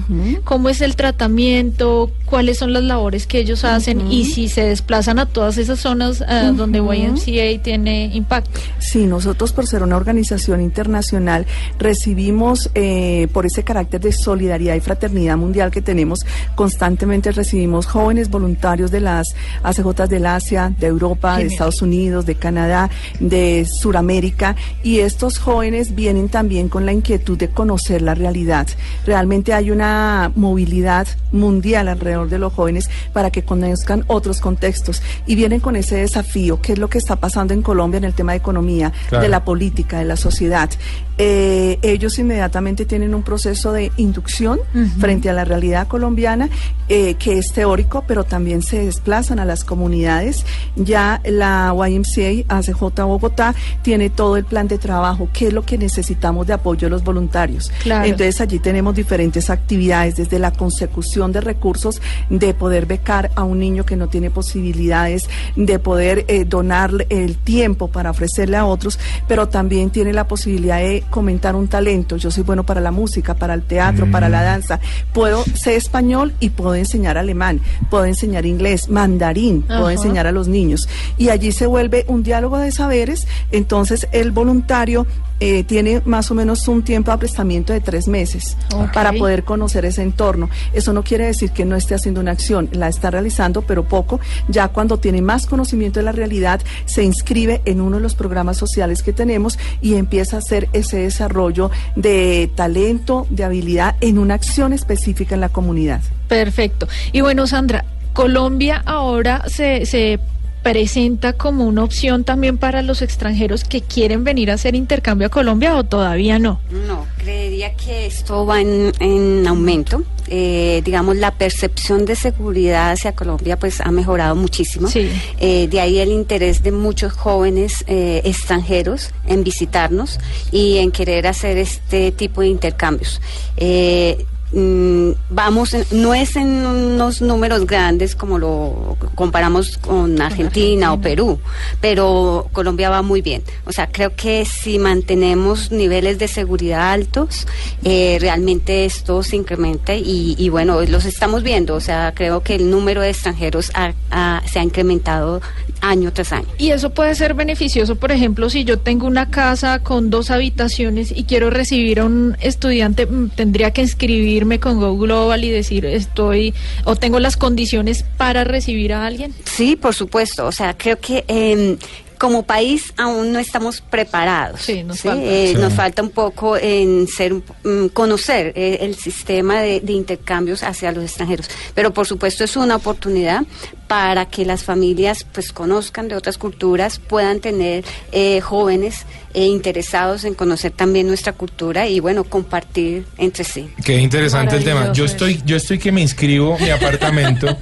¿Cómo es el tratamiento? ¿Cuáles son las labores que ellos hacen? Y si se desplazan a todas esas zonas eh, donde. YMCA tiene impacto. Sí, nosotros por ser una organización internacional recibimos eh, por ese carácter de solidaridad y fraternidad mundial que tenemos constantemente recibimos jóvenes voluntarios de las ACJ del Asia, de Europa, de. Estados Unidos, de Canadá, de Suramérica y estos jóvenes vienen también con la inquietud de conocer la realidad. Realmente hay una movilidad mundial alrededor de los jóvenes para que conozcan otros contextos y vienen con ese desafío, qué es lo que está pasando en Colombia en el tema de economía, Claro. de la política, de la sociedad. Eh, ellos inmediatamente tienen un proceso de inducción frente a la realidad colombiana eh, que es teórico, pero también se desplazan a las comunidades. Ya la YMCA, ACJ Bogotá, tiene todo el plan de trabajo, qué es lo que necesitamos de apoyo de los voluntarios. Claro. Entonces allí tenemos diferentes actividades, desde la consecución de recursos, de poder becar a un niño que no tiene posibilidades, de poder eh, donarle el tiempo para ofrecerle a otros, pero también tiene la posibilidad de comentar un talento. Yo soy bueno para la música, para el teatro, para la danza. Puedo ser español y puedo enseñar alemán, puedo enseñar inglés, mandarín, puedo enseñar a los niños. Y allí se vuelve un diálogo de saberes. Entonces el voluntario eh, tiene más o menos un tiempo de aprestamiento de tres meses para poder conocer ese entorno. Eso no quiere decir que no esté haciendo una acción, la está realizando, pero poco. Ya cuando tiene más conocimiento de la realidad, se inscribe en uno de los programas sociales que tenemos y empieza a hacer ese desarrollo de talento, de habilidad en una acción específica en la comunidad. Perfecto. Y bueno, Sandra, Colombia ahora se, se presenta como una opción también para los extranjeros que quieren venir a hacer intercambio a Colombia o todavía no. No, creería que esto va en, en aumento. Eh, digamos, la percepción de seguridad hacia Colombia pues ha mejorado muchísimo. Sí. Eh, de ahí el interés de muchos jóvenes eh, extranjeros en visitarnos y en querer hacer este tipo de intercambios. Mm, vamos, no es en unos números grandes como lo comparamos con Argentina, o Perú, pero Colombia va muy bien. O sea, creo que si mantenemos niveles de seguridad altos, eh, realmente esto se incrementa y, y bueno, los estamos viendo. O sea, creo que el número de extranjeros ha- ha- se ha incrementado año tras año. Y eso puede ser beneficioso, por ejemplo, si yo tengo una casa con dos habitaciones y quiero recibir a un estudiante, mm, tendría que inscribirme con Go Global y decir estoy o tengo las condiciones para recibir a alguien. Sí, por supuesto. O sea, creo que em, como país aún no estamos preparados. Sí, nos ¿sí? falta. Eh, Sí. Nos falta un poco en ser, mm, conocer eh, el sistema de, de intercambios hacia los extranjeros. Pero por supuesto es una oportunidad para que las familias pues conozcan de otras culturas, puedan tener eh, jóvenes eh, interesados en conocer también nuestra cultura y bueno, compartir entre sí. Qué interesante el tema. Yo estoy, yo estoy que me inscribo mi apartamento,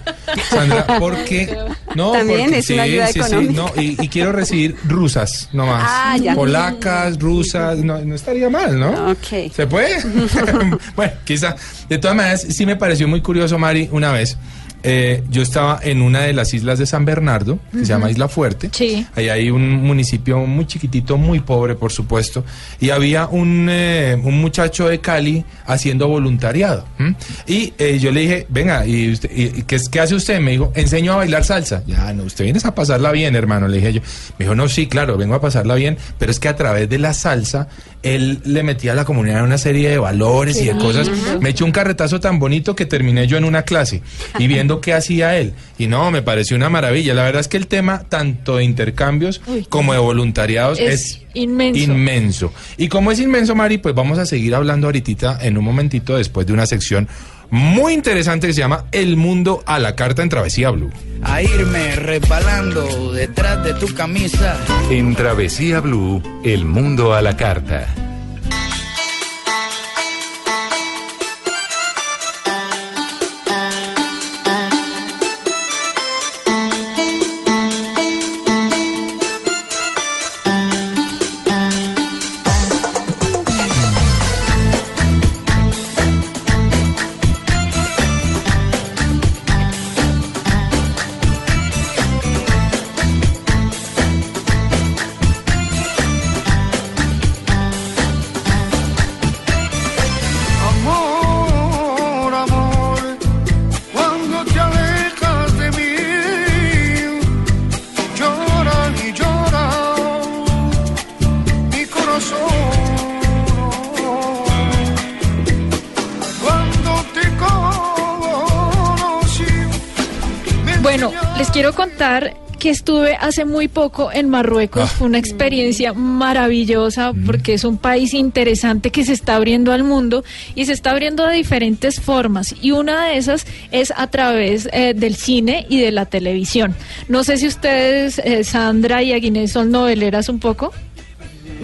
Sandra, porque no, También porque es una ayuda económica. no, y, y quiero recibir rusas nomás, Ah, ya. polacas, rusas, no, no estaría mal, ¿no? Ok. ¿Se puede? bueno, quizá. De todas maneras, sí me pareció muy curioso, Mari, una vez. Eh, yo estaba en una de las islas de San Bernardo, que se llama Isla Fuerte. Sí. Ahí hay un municipio muy chiquitito, muy pobre, por supuesto. Y había un, eh, un muchacho de Cali haciendo voluntariado. ¿m? Y eh, yo le dije, venga, ¿y, usted, y- qué, qué hace usted? Me dijo, enseño a bailar salsa. Ya, no, usted vienes a pasarla bien, hermano, le dije yo. Me dijo, no, sí, claro, vengo a pasarla bien, pero es que a través de la salsa, él le metía a la comunidad una serie de valores y de cosas. Me echó un carretazo tan bonito que terminé yo en una clase y viendo qué hacía él. Y no, me pareció una maravilla. La verdad es que el tema, tanto de intercambios Uy. como de voluntariados, Es es, inmenso. inmenso. Y como es inmenso, Mari, pues vamos a seguir hablando ahorita en un momentito después de una sección muy interesante que se llama El Mundo a la Carta en Travesía Blue. a irme resbalando detrás de tu camisa. En Travesía Blue, el mundo a la carta. Les quiero contar que estuve hace muy poco en Marruecos. Ah. Fue una experiencia maravillosa porque es un país interesante que se está abriendo al mundo y se está abriendo de diferentes formas. Y una de esas es a través eh, del cine y de la televisión. No sé si ustedes, eh, Sandra y Aguinés, son noveleras un poco.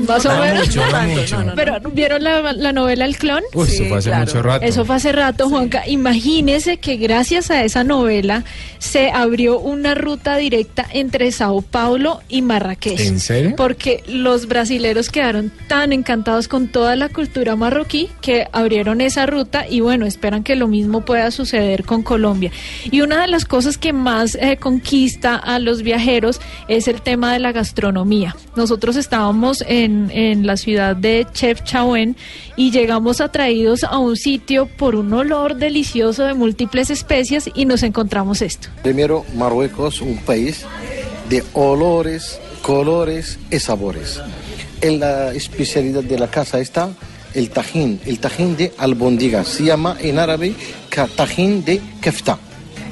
Más o No menos. mucho, no mucho. Pero ¿vieron la, la novela El Clon? Uy, eso fue hace mucho rato. Eso fue hace rato, Juanca. Imagínese que gracias a esa novela se abrió una ruta directa entre Sao Paulo y Marrakech. ¿En serio? Porque los brasileros quedaron tan encantados con toda la cultura marroquí que abrieron esa ruta y bueno, esperan que lo mismo pueda suceder con Colombia. Y una de las cosas que más eh, conquista a los viajeros es el tema de la gastronomía. Nosotros estábamos en, en la ciudad de Chefchaouen y llegamos atraídos a un sitio por un olor delicioso de múltiples especias y nos encontramos esto. Primero, Marruecos, un país de olores, colores y sabores. En la especialidad de la casa está el tajín, el tajín de albondigas. Se llama en árabe tajín de kefta.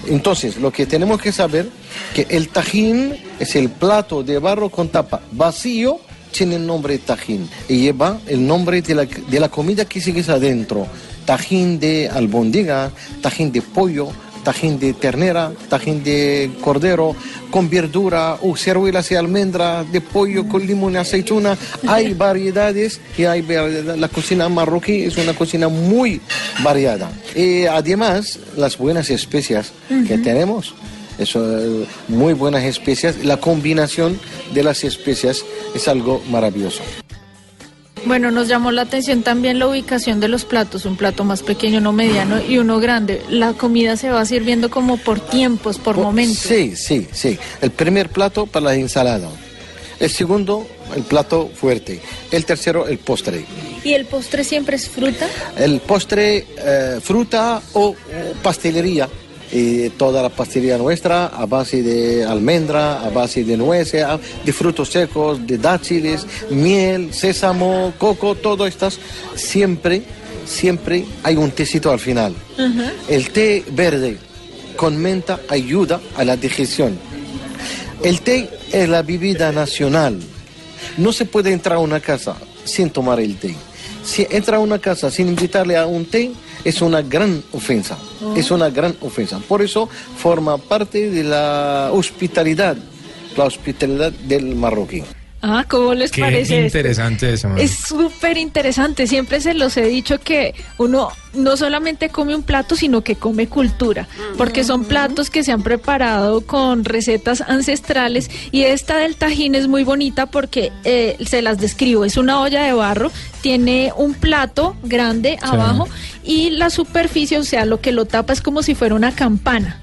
Entonces, lo que tenemos que saber que el tajín es el plato de barro con tapa vacío, tiene el nombre tajín y lleva el nombre de la, de la comida que sigues adentro. Tajín de albondiga, tajín de pollo, tajín de ternera, tajín de cordero, con verdura, o ciruelas y almendra, de pollo con limón y aceituna. Hay variedades y hay variedad. La cocina marroquí es una cocina muy variada. Y además, las buenas especias que tenemos. Eso, eh, muy buenas especias. La combinación de las especias es algo maravilloso. Bueno, nos llamó la atención también la ubicación de los platos, un plato más pequeño, no mediano y uno grande. La comida se va sirviendo como por tiempos, por momentos. Sí, sí, sí. El primer plato para la ensalada. El segundo, el plato fuerte. El tercero, el postre. ¿Y el postre siempre es fruta? El postre, eh, fruta o, o pastelería. Y toda la pastelería nuestra a base de almendra, a base de nueces, de frutos secos, de dátiles, miel, sésamo, coco, todo estas. Siempre, siempre hay un tecito al final. El té verde con menta ayuda a la digestión. El té es la bebida nacional. No se puede entrar a una casa sin tomar el té. Si entra a una casa sin invitarle a un té, es una gran ofensa. Es una gran ofensa. Por eso forma parte de la hospitalidad, la hospitalidad del marroquí. Ah, ¿cómo les Qué parece? interesante eso. man. Es súper interesante. Siempre se los he dicho que uno no solamente come un plato, sino que come cultura, porque son platos que se han preparado con recetas ancestrales y esta del tajín es muy bonita porque eh, se las describo. Es una olla de barro, tiene un plato grande abajo y la superficie, o sea, lo que lo tapa es como si fuera una campana.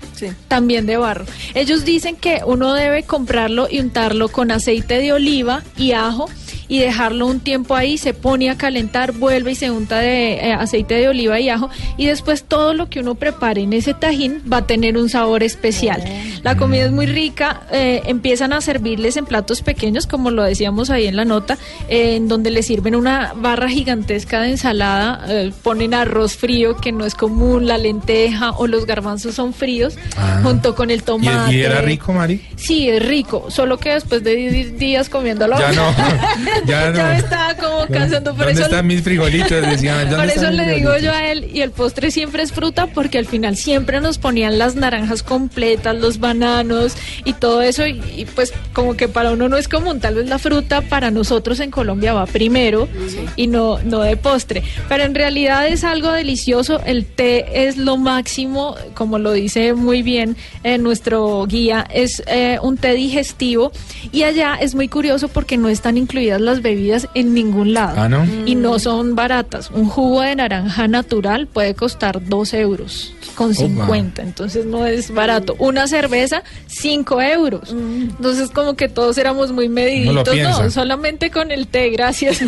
También de barro. Ellos dicen que uno debe comprarlo y untarlo con aceite de oliva y ajo y dejarlo un tiempo ahí, se pone a calentar, vuelve y se unta de eh, aceite de oliva y ajo y después todo lo que uno prepare en ese tajín va a tener un sabor especial. La comida es muy rica, eh, empiezan a servirles en platos pequeños, como lo decíamos ahí en la nota, eh, en donde les sirven una barra gigantesca de ensalada, eh, ponen arroz frío que no es común, la lenteja o los garbanzos son fríos, Ah. junto con el ¿Y, tomate. y era rico, Mari? Sí, es rico, solo que después de 10 días comiéndolo. Ya no, ya no. me estaba como cansando, por ¿Dónde eso están mis frijolitos? Decían, ¿dónde por eso le digo yo a él, y el postre siempre es fruta, porque al final siempre nos ponían las naranjas completas, los bananos y todo eso, y, y pues como que para uno no es común, tal vez la fruta para nosotros en Colombia va primero y no, no de postre, pero en realidad es algo delicioso, el té es lo máximo, como lo dice muy bien eh, nuestro guía, es eh, un té digestivo y allá es muy curioso porque no están incluidas las bebidas en ningún lado Ah, ¿no? y no son baratas. Un jugo de naranja natural puede costar 2 euros con 50, entonces no es barato. Una cerveza, 5 euros. Entonces como que todos éramos muy mediditos, no, solamente con el té, gracias.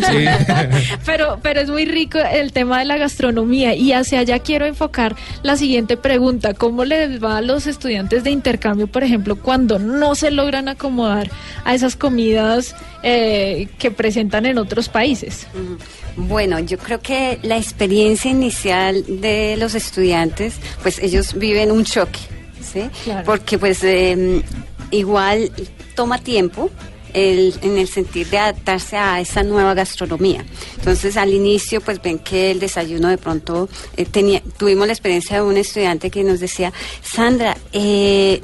pero, pero es muy rico el tema de la gastronomía y hacia allá quiero enfocar la siguiente pregunta. ¿Cómo les va a los estudiantes de intercambio, por ejemplo, cuando no se logran acomodar a esas comidas eh, que presentan en otros países? Bueno, yo creo que la experiencia inicial de los estudiantes, pues ellos viven un choque, ¿sí? Claro. Porque pues eh, igual toma tiempo. el- en el sentido de adaptarse a esa nueva gastronomía. Entonces, al inicio, pues ven que el desayuno de pronto eh, tenía, tuvimos la experiencia de un estudiante que nos decía, Sandra, eh,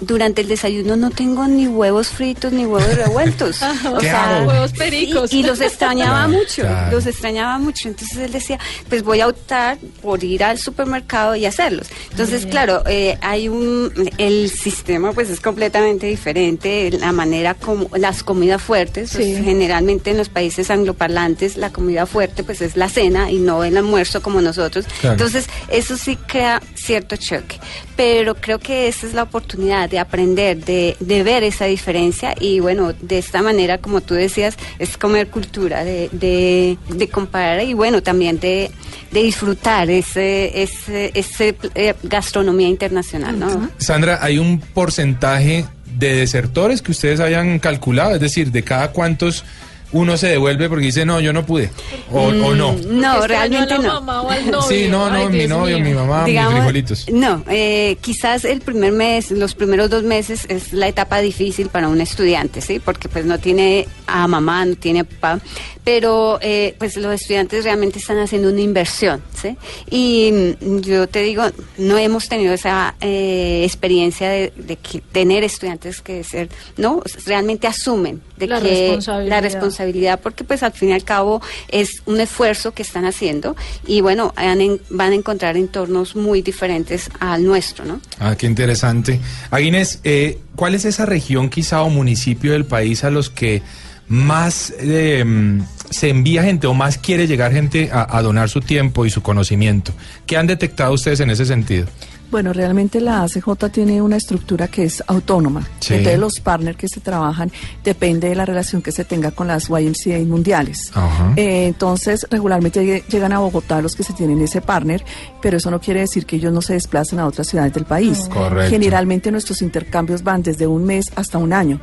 durante el desayuno no tengo ni huevos fritos ni huevos revueltos. O ¿Qué sea, hago? Huevos pericos. Y, y los extrañaba Claro, mucho, claro. los extrañaba mucho. Entonces él decía, pues voy a optar por ir al supermercado y hacerlos. Entonces, claro, eh, hay un, el sistema pues es completamente diferente, la manera como las comidas fuertes, pues, generalmente en los países angloparlantes la comida fuerte pues es la cena y no el almuerzo como nosotros. Claro. Entonces, eso sí crea cierto choque. Pero creo que esa es la oportunidad de aprender, de, de ver esa diferencia y bueno, de esta manera, como tú decías, es comer cultura, de, de, de comparar y bueno, también de, disfrutar ese, ese, ese eh, gastronomía internacional, ¿no? Sandra, ¿hay un porcentaje de desertores que ustedes hayan calculado? Es decir, ¿de cada cuántos uno se devuelve porque dice, no, yo no pude? ¿O, o no? Mm, No, Extrañó realmente no. mamá o al novio. Sí, no, no, Ay, mi Dios novio, mío. mi mamá, mis frijolitos. No, eh, quizás el primer mes, los primeros dos meses es la etapa difícil para un estudiante, ¿sí? Porque pues no tiene a mamá, no tiene a papá, pero eh, pues los estudiantes realmente están haciendo una inversión, ¿sí? Y mm, yo te digo, no hemos tenido esa eh, experiencia de, de que tener estudiantes que ser, ¿no? Realmente asumen de La que responsabilidad. la responsabilidad porque pues al fin y al cabo es un esfuerzo que están haciendo y bueno en- van a encontrar entornos muy diferentes al nuestro no Ah, qué interesante. Aguines, eh, ¿cuál es esa región quizá o municipio del país a los que más eh, mm, se envía gente o más quiere llegar gente a, a donar su tiempo y su conocimiento? ¿Qué han detectado ustedes en ese sentido? Bueno, realmente la ACJ tiene una estructura que es autónoma. Sí. Entonces los partners que se trabajan depende de la relación que se tenga con las YMCA mundiales. Eh, entonces regularmente lleg- llegan a Bogotá los que se tienen ese partner, pero eso no quiere decir que ellos no se desplacen a otras ciudades del país. Correcto. Generalmente nuestros intercambios van desde un mes hasta un año.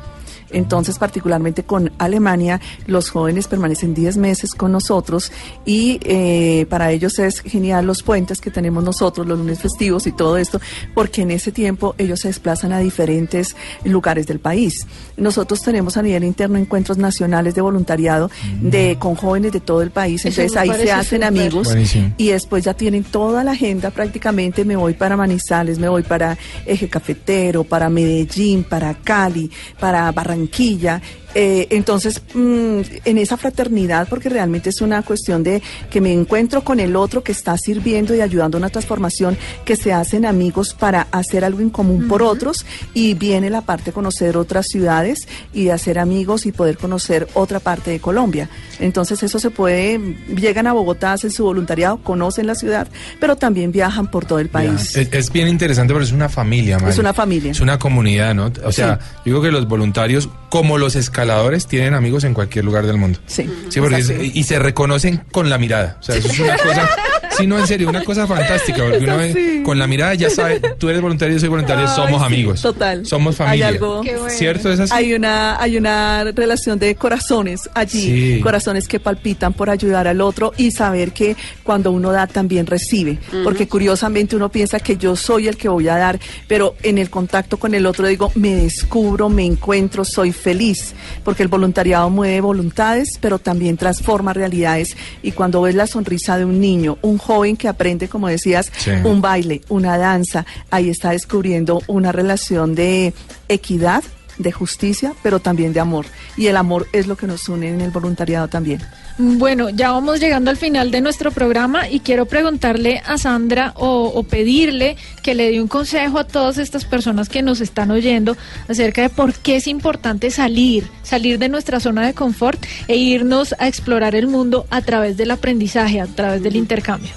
Entonces, particularmente con Alemania, los jóvenes permanecen 10 meses con nosotros y eh, para ellos es genial los puentes que tenemos nosotros, los lunes festivos y todo esto, porque en ese tiempo ellos se desplazan a diferentes lugares del país. Nosotros tenemos a nivel interno encuentros nacionales de voluntariado de con jóvenes de todo el país, entonces ahí se hacen amigos Buenísimo. y después ya tienen toda la agenda prácticamente, me voy para Manizales, me voy para Eje Cafetero, para Medellín, para Cali, para Barranquilla. Barranquilla eh, entonces, mm, en esa fraternidad, porque realmente es una cuestión de que me encuentro con el otro que está sirviendo y ayudando a una transformación, que se hacen amigos para hacer algo en común por otros y viene la parte de conocer otras ciudades y de hacer amigos y poder conocer otra parte de Colombia. Entonces eso se puede, llegan a Bogotá, hacen su voluntariado, conocen la ciudad, pero también viajan por todo el país. Es, es bien interesante, pero es una familia, Mari. Es una familia. Es una comunidad, ¿no? O sea, yo digo que los voluntarios, como los escaladores, tienen amigos en cualquier lugar del mundo. Sí. Sí, porque es- y se reconocen con la mirada. O sea, eso es una cosa. Sí, no, en serio, una cosa fantástica. Porque uno ve- Sí. con la mirada ya sabe, tú eres voluntario, yo soy voluntario, Ay, somos sí, amigos. Total. Somos familia. Hay algo. Bueno. ¿Cierto? Es así. Hay una, hay una relación de corazones allí, Sí. corazones que palpitan por ayudar al otro y saber que cuando uno da también recibe, porque curiosamente uno piensa que yo soy el que voy a dar, pero en el contacto con el otro digo, me descubro, me encuentro, soy feliz, porque el voluntariado mueve voluntades, pero también transforma realidades y cuando ves la sonrisa de un niño, un joven que aprende, como decías, Sí. un baile, una danza, ahí está descubriendo una relación de equidad, de justicia, pero también de amor. Y el amor es lo que nos une en el voluntariado también. Bueno, ya vamos llegando al final de nuestro programa y quiero preguntarle a Sandra o, o pedirle que le dé un consejo a todas estas personas que nos están oyendo acerca de por qué es importante salir, salir de nuestra zona de confort e irnos a explorar el mundo a través del aprendizaje, a través del intercambio.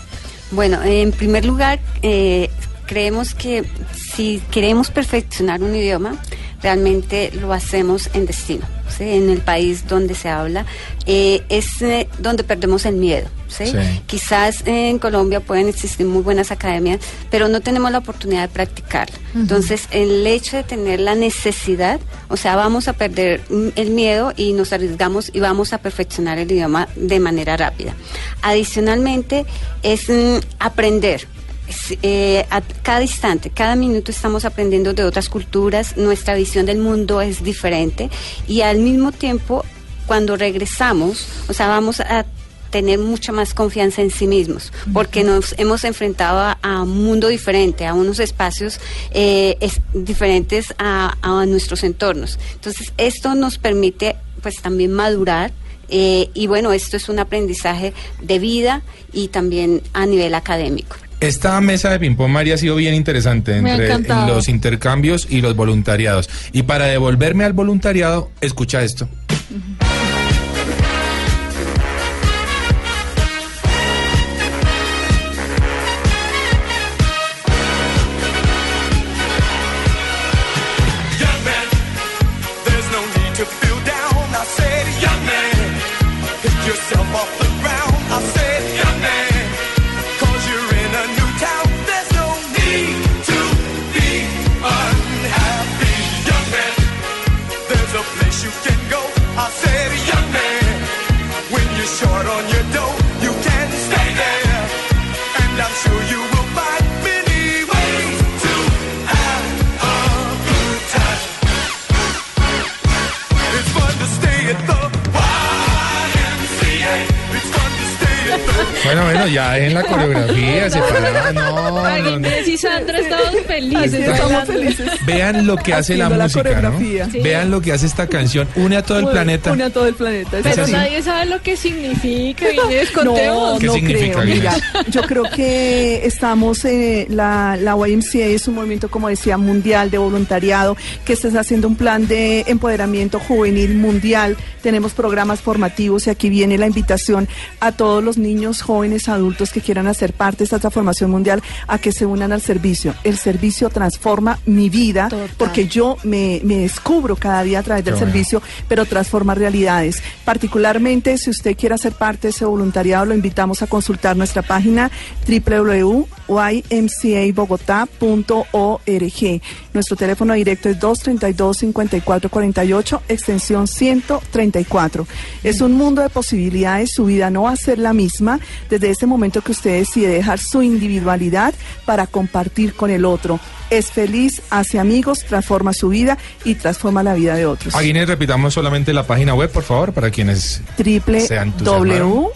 Bueno, en primer lugar, eh, creemos que si queremos perfeccionar un idioma, realmente lo hacemos en destino, ¿sí? en el país donde se habla, eh, es eh, donde perdemos el miedo. ¿sí? Sí. Quizás en Colombia pueden existir muy buenas academias, pero no tenemos la oportunidad de practicarla. Entonces, el hecho de tener la necesidad, o sea, vamos a perder mm, el miedo y nos arriesgamos y vamos a perfeccionar el idioma de manera rápida. Adicionalmente, es mm, aprender. Eh, a cada instante, cada minuto estamos aprendiendo de otras culturas, nuestra visión del mundo es diferente y al mismo tiempo, cuando regresamos, o sea, vamos a tener mucha más confianza en sí mismos, porque nos hemos enfrentado a, a un mundo diferente, a unos espacios eh, es- diferentes a, a nuestros entornos. Entonces, esto nos permite pues también madurar. eh, y bueno, esto es un aprendizaje de vida y también a nivel académico. Esta mesa de ping-pong, María, ha sido bien interesante entre los intercambios y los voluntariados. Y para devolverme al voluntariado, escucha esto. Ya en la coreografía separada, no, no, no. Inés y Sandra estamos felices. Así estamos bailando. felices. Vean lo que hace la la música, ¿no? coreografía. Sí. Vean lo que hace esta canción. Une a todo el planeta. Une a todo el planeta. Pero así. nadie sabe lo que significa, Inés, No, contemos. ¿Qué no significa, creo. Mira, yo creo que estamos, eh, la, la YMCA es un movimiento, como decía, mundial de voluntariado, que está haciendo un plan de empoderamiento juvenil mundial. Tenemos programas formativos y aquí viene la invitación a todos los niños, jóvenes, adultos que quieran hacer parte de esta transformación mundial a que se unan al servicio. El servicio transforma mi vida Total. porque yo me, me descubro cada día a través del Qué bueno. servicio pero transforma realidades. Particularmente, si usted quiere hacer parte de ese voluntariado, lo invitamos a consultar nuestra página www.ymcabogotá.org Nuestro teléfono directo es 232-5448, extensión 134. Es un mundo de posibilidades, su vida no va a ser la misma desde ese momento que usted decide dejar su individualidad para compartir con el otro. Es feliz, hace amigos, transforma su vida y transforma la vida de otros. Aguines, repitamos solamente la página web, por favor, para quienes se entusiasmaron.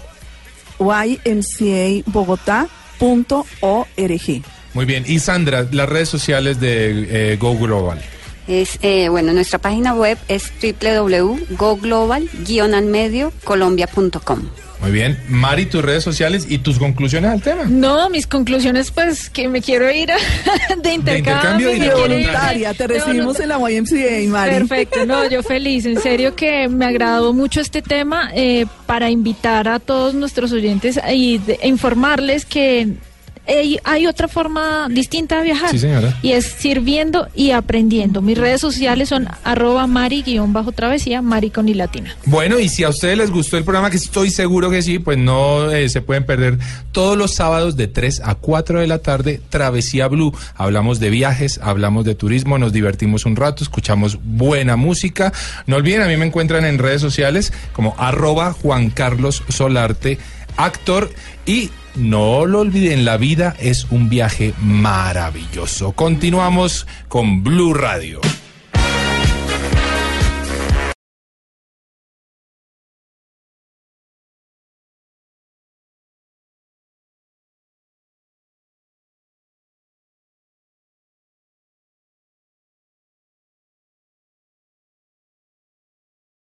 www.ymcabogotá.org. Muy bien. Y Sandra, las redes sociales de eh, Go Global. Es, eh, bueno, nuestra página web es www.goglobal-colombia.com. Muy bien. Mari, tus redes sociales y tus conclusiones al tema. No, mis conclusiones, pues que me quiero ir a- de intercambio. intercambio y de quiero ir Voluntaria, te recibimos en la YMCA, Mari. Perfecto, no, yo feliz, en serio que me agradó mucho este tema eh, para invitar a todos nuestros oyentes y de- e informarles que hay, hay otra forma distinta de viajar. Sí, señora. Y es sirviendo y aprendiendo. Mis redes sociales son arroba mari-travesía, mari con y latina. Bueno, y si a ustedes les gustó el programa, que estoy seguro que sí, pues no eh, se pueden perder todos los sábados de 3 a 4 de la tarde, Travesía Blue. Hablamos de viajes, hablamos de turismo, nos divertimos un rato, escuchamos buena música. No olviden, a mí me encuentran en redes sociales como arroba Juan Carlos Solarte, actor y no lo olviden, la vida es un viaje maravilloso. Continuamos con Blue Radio.